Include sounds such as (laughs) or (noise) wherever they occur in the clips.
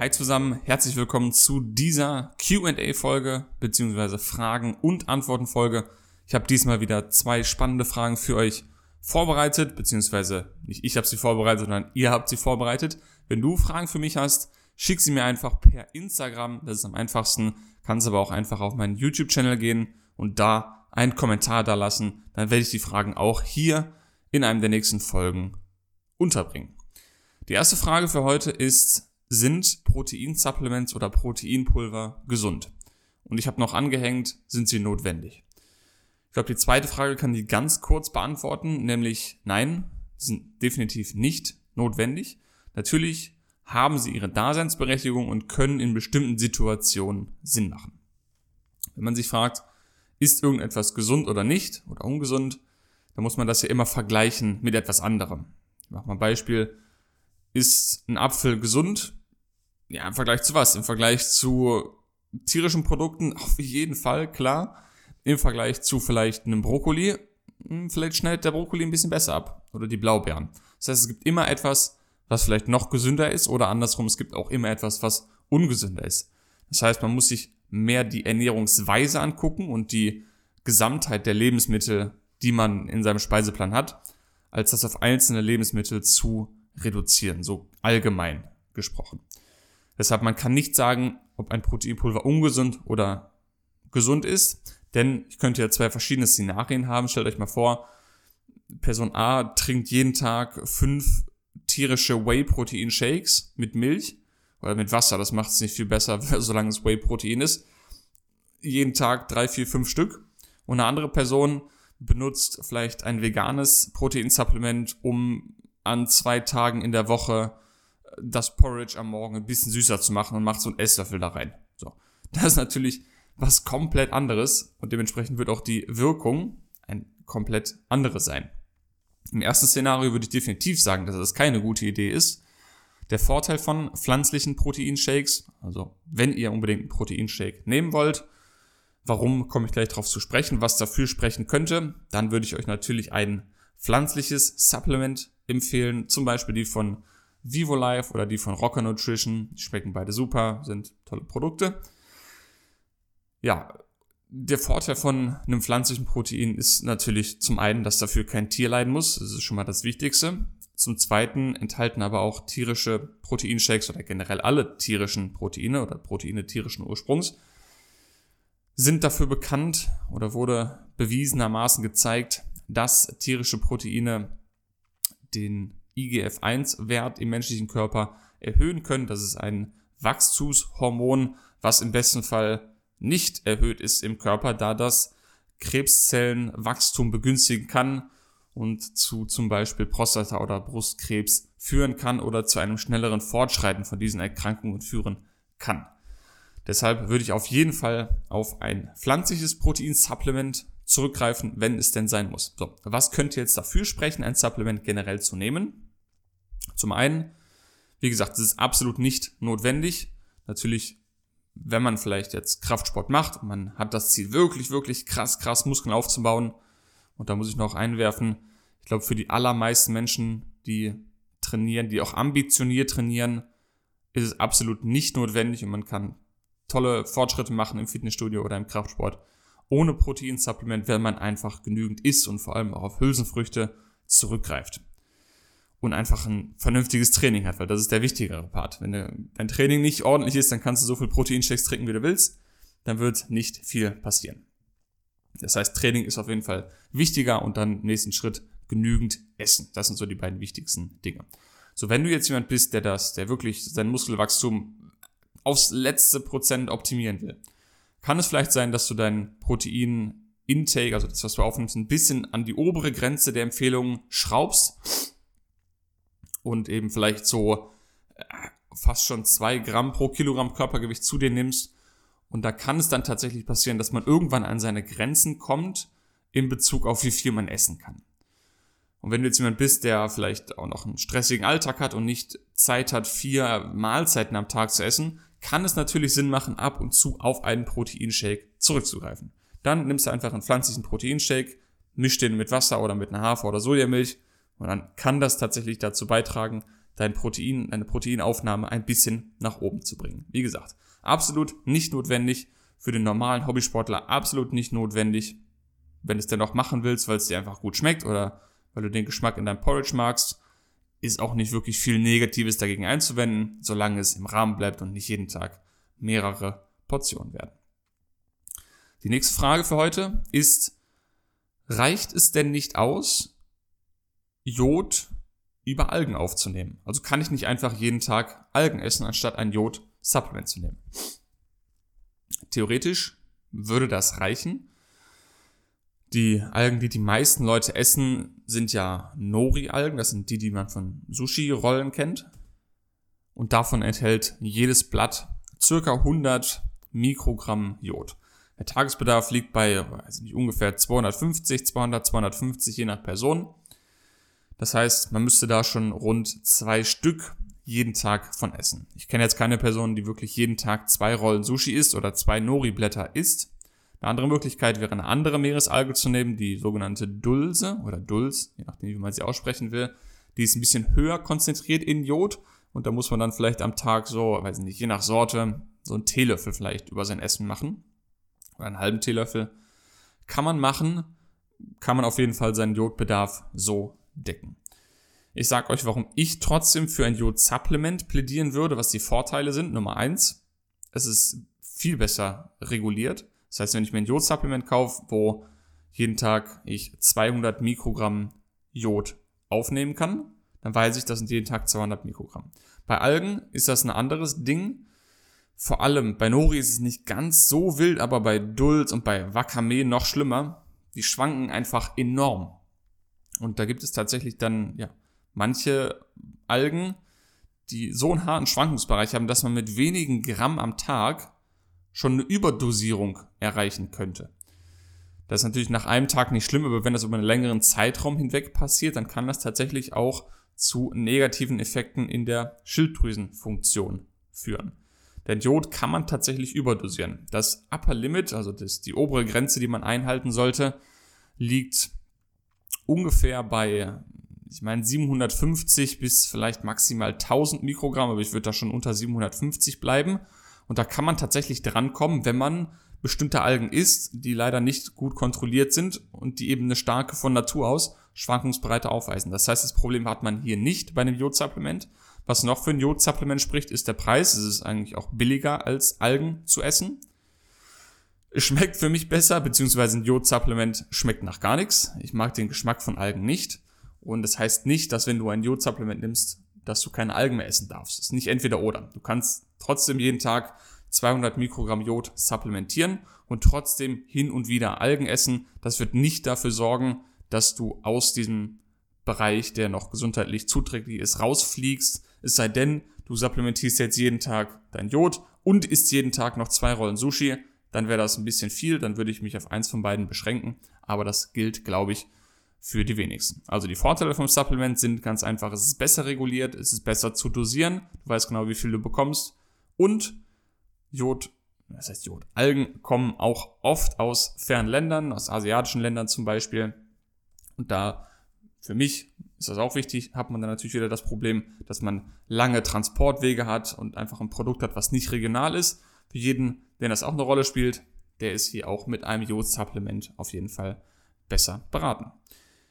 Hi zusammen, herzlich willkommen zu dieser QA-Folge beziehungsweise Fragen- und Antworten-Folge. Ich habe diesmal wieder zwei spannende Fragen für euch vorbereitet, beziehungsweise nicht ich habe sie vorbereitet, sondern ihr habt sie vorbereitet. Wenn du Fragen für mich hast, schick sie mir einfach per Instagram, das ist am einfachsten. Kannst aber auch einfach auf meinen YouTube-Channel gehen und da einen Kommentar da lassen. Dann werde ich die Fragen auch hier in einem der nächsten Folgen unterbringen. Die erste Frage für heute ist, sind Proteinsupplements oder Proteinpulver gesund? Und ich habe noch angehängt, sind sie notwendig? Ich glaube, die zweite Frage kann die ganz kurz beantworten, nämlich nein, sind definitiv nicht notwendig. Natürlich haben sie ihre Daseinsberechtigung und können in bestimmten Situationen Sinn machen. Wenn man sich fragt, ist irgendetwas gesund oder nicht oder ungesund, dann muss man das ja immer vergleichen mit etwas anderem. Ich mache mal ein Beispiel. Ist ein Apfel gesund? Ja, im Vergleich zu was? Im Vergleich zu tierischen Produkten auf jeden Fall, klar. Im Vergleich zu vielleicht einem Brokkoli, hm, vielleicht schneidet der Brokkoli ein bisschen besser ab. Oder die Blaubeeren. Das heißt, es gibt immer etwas, was vielleicht noch gesünder ist oder andersrum, es gibt auch immer etwas, was ungesünder ist. Das heißt, man muss sich mehr die Ernährungsweise angucken und die Gesamtheit der Lebensmittel, die man in seinem Speiseplan hat, als das auf einzelne Lebensmittel zu reduzieren, so allgemein gesprochen. Deshalb, man kann nicht sagen, ob ein Proteinpulver ungesund oder gesund ist, denn ich könnte ja zwei verschiedene Szenarien haben. Stellt euch mal vor, Person A trinkt jeden Tag fünf tierische Whey-Protein-Shakes mit Milch oder mit Wasser. Das macht es nicht viel besser, (laughs) solange es Whey-Protein ist. Jeden Tag drei, vier, fünf Stück. Und eine andere Person benutzt vielleicht ein veganes Proteinsupplement, um an zwei Tagen in der Woche das Porridge am Morgen ein bisschen süßer zu machen und macht so einen Esslöffel da rein. So. Das ist natürlich was komplett anderes und dementsprechend wird auch die Wirkung ein komplett anderes sein. Im ersten Szenario würde ich definitiv sagen, dass das keine gute Idee ist. Der Vorteil von pflanzlichen Proteinshakes, also wenn ihr unbedingt einen Proteinshake nehmen wollt, warum komme ich gleich darauf zu sprechen, was dafür sprechen könnte, dann würde ich euch natürlich ein pflanzliches Supplement empfehlen, zum Beispiel die von Vivo Life oder die von Rocker Nutrition. Die schmecken beide super, sind tolle Produkte. Ja, der Vorteil von einem pflanzlichen Protein ist natürlich zum einen, dass dafür kein Tier leiden muss. Das ist schon mal das Wichtigste. Zum zweiten enthalten aber auch tierische Proteinshakes oder generell alle tierischen Proteine oder Proteine tierischen Ursprungs sind dafür bekannt oder wurde bewiesenermaßen gezeigt, dass tierische Proteine den IGF-1-Wert im menschlichen Körper erhöhen können. Das ist ein Wachstumshormon, was im besten Fall nicht erhöht ist im Körper, da das Krebszellenwachstum begünstigen kann und zu zum Beispiel Prostata- oder Brustkrebs führen kann oder zu einem schnelleren Fortschreiten von diesen Erkrankungen führen kann. Deshalb würde ich auf jeden Fall auf ein pflanzliches Proteinsupplement zurückgreifen, wenn es denn sein muss. So, was könnte jetzt dafür sprechen, ein Supplement generell zu nehmen? Zum einen, wie gesagt, es ist absolut nicht notwendig. Natürlich, wenn man vielleicht jetzt Kraftsport macht man hat das Ziel, wirklich, wirklich krass, krass Muskeln aufzubauen. Und da muss ich noch einwerfen, ich glaube, für die allermeisten Menschen, die trainieren, die auch ambitioniert trainieren, ist es absolut nicht notwendig und man kann tolle Fortschritte machen im Fitnessstudio oder im Kraftsport ohne Proteinsupplement, wenn man einfach genügend isst und vor allem auch auf Hülsenfrüchte zurückgreift und einfach ein vernünftiges Training hat, weil das ist der wichtigere Part. Wenn dein Training nicht ordentlich ist, dann kannst du so viel Proteinshakes trinken, wie du willst, dann wird nicht viel passieren. Das heißt, Training ist auf jeden Fall wichtiger und dann im nächsten Schritt genügend essen. Das sind so die beiden wichtigsten Dinge. So, wenn du jetzt jemand bist, der das, der wirklich sein Muskelwachstum aufs letzte Prozent optimieren will, kann es vielleicht sein, dass du dein Protein-Intake, also das, was du aufnimmst, ein bisschen an die obere Grenze der Empfehlungen schraubst und eben vielleicht so äh, fast schon zwei Gramm pro Kilogramm Körpergewicht zu dir nimmst. Und da kann es dann tatsächlich passieren, dass man irgendwann an seine Grenzen kommt in Bezug auf wie viel man essen kann. Und wenn du jetzt jemand bist, der vielleicht auch noch einen stressigen Alltag hat und nicht Zeit hat, vier Mahlzeiten am Tag zu essen, kann es natürlich Sinn machen, ab und zu auf einen Proteinshake zurückzugreifen. Dann nimmst du einfach einen pflanzlichen Proteinshake, misch den mit Wasser oder mit einer Hafer- oder Sojamilch und dann kann das tatsächlich dazu beitragen, dein Protein, deine Proteinaufnahme ein bisschen nach oben zu bringen. Wie gesagt, absolut nicht notwendig für den normalen Hobbysportler, absolut nicht notwendig, wenn du es dennoch machen willst, weil es dir einfach gut schmeckt oder weil du den Geschmack in deinem Porridge magst, ist auch nicht wirklich viel Negatives dagegen einzuwenden, solange es im Rahmen bleibt und nicht jeden Tag mehrere Portionen werden. Die nächste Frage für heute ist, reicht es denn nicht aus, Jod über Algen aufzunehmen? Also kann ich nicht einfach jeden Tag Algen essen, anstatt ein Jod-Supplement zu nehmen? Theoretisch würde das reichen. Die Algen, die die meisten Leute essen, sind ja Nori-Algen. Das sind die, die man von Sushi-Rollen kennt. Und davon enthält jedes Blatt circa 100 Mikrogramm Jod. Der Tagesbedarf liegt bei nicht, ungefähr 250, 200, 250 je nach Person. Das heißt, man müsste da schon rund zwei Stück jeden Tag von essen. Ich kenne jetzt keine Person, die wirklich jeden Tag zwei Rollen Sushi isst oder zwei Nori-Blätter isst. Eine andere Möglichkeit wäre eine andere Meeresalge zu nehmen, die sogenannte Dulse oder Dulz, je nachdem, wie man sie aussprechen will. Die ist ein bisschen höher konzentriert in Jod und da muss man dann vielleicht am Tag so, weiß nicht, je nach Sorte, so einen Teelöffel vielleicht über sein Essen machen. Oder einen halben Teelöffel. Kann man machen, kann man auf jeden Fall seinen Jodbedarf so decken. Ich sage euch, warum ich trotzdem für ein Jod-Supplement plädieren würde, was die Vorteile sind. Nummer eins, es ist viel besser reguliert. Das heißt, wenn ich mir ein Jod-Supplement kaufe, wo jeden Tag ich 200 Mikrogramm Jod aufnehmen kann, dann weiß ich, das sind jeden Tag 200 Mikrogramm. Bei Algen ist das ein anderes Ding. Vor allem bei Nori ist es nicht ganz so wild, aber bei Dulz und bei Wakame noch schlimmer. Die schwanken einfach enorm. Und da gibt es tatsächlich dann, ja, manche Algen, die so einen harten Schwankungsbereich haben, dass man mit wenigen Gramm am Tag schon eine Überdosierung erreichen könnte. Das ist natürlich nach einem Tag nicht schlimm, aber wenn das über einen längeren Zeitraum hinweg passiert, dann kann das tatsächlich auch zu negativen Effekten in der Schilddrüsenfunktion führen. Denn Jod kann man tatsächlich überdosieren. Das Upper Limit, also das, die obere Grenze, die man einhalten sollte, liegt ungefähr bei, ich meine, 750 bis vielleicht maximal 1000 Mikrogramm, aber ich würde da schon unter 750 bleiben. Und da kann man tatsächlich drankommen, wenn man bestimmte Algen isst, die leider nicht gut kontrolliert sind und die eben eine starke von Natur aus Schwankungsbreite aufweisen. Das heißt, das Problem hat man hier nicht bei einem Jodsupplement. Was noch für ein Jodsupplement spricht, ist der Preis. Es ist eigentlich auch billiger als Algen zu essen. Es schmeckt für mich besser, beziehungsweise ein Jodsupplement schmeckt nach gar nichts. Ich mag den Geschmack von Algen nicht. Und das heißt nicht, dass wenn du ein Jodsupplement nimmst, dass du keine Algen mehr essen darfst. Es ist nicht entweder oder. Du kannst trotzdem jeden Tag 200 Mikrogramm Jod supplementieren und trotzdem hin und wieder Algen essen. Das wird nicht dafür sorgen, dass du aus diesem Bereich, der noch gesundheitlich zuträglich ist, rausfliegst. Es sei denn, du supplementierst jetzt jeden Tag dein Jod und isst jeden Tag noch zwei Rollen Sushi. Dann wäre das ein bisschen viel, dann würde ich mich auf eins von beiden beschränken. Aber das gilt, glaube ich, für die wenigsten. Also die Vorteile vom Supplement sind ganz einfach, es ist besser reguliert, es ist besser zu dosieren, du weißt genau, wie viel du bekommst und Jod, das heißt Jod, Algen kommen auch oft aus fernen Ländern, aus asiatischen Ländern zum Beispiel und da für mich ist das auch wichtig, hat man dann natürlich wieder das Problem, dass man lange Transportwege hat und einfach ein Produkt hat, was nicht regional ist. Für jeden, der das auch eine Rolle spielt, der ist hier auch mit einem Jod-Supplement auf jeden Fall besser beraten.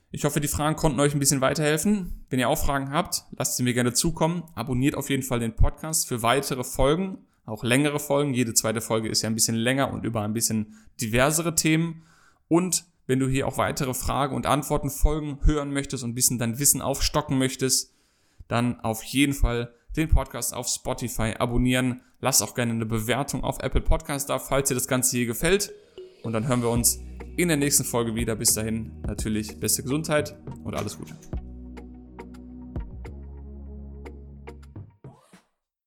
Ich hoffe, die Fragen konnten euch ein bisschen weiterhelfen. Wenn ihr auch Fragen habt, lasst sie mir gerne zukommen. Abonniert auf jeden Fall den Podcast für weitere Folgen, auch längere Folgen. Jede zweite Folge ist ja ein bisschen länger und über ein bisschen diversere Themen. Und wenn du hier auch weitere Fragen und Antworten folgen hören möchtest und ein bisschen dein Wissen aufstocken möchtest, dann auf jeden Fall den Podcast auf Spotify abonnieren. Lass auch gerne eine Bewertung auf Apple Podcast da, falls dir das Ganze hier gefällt. Und dann hören wir uns in der nächsten Folge wieder. Bis dahin natürlich beste Gesundheit und alles Gute.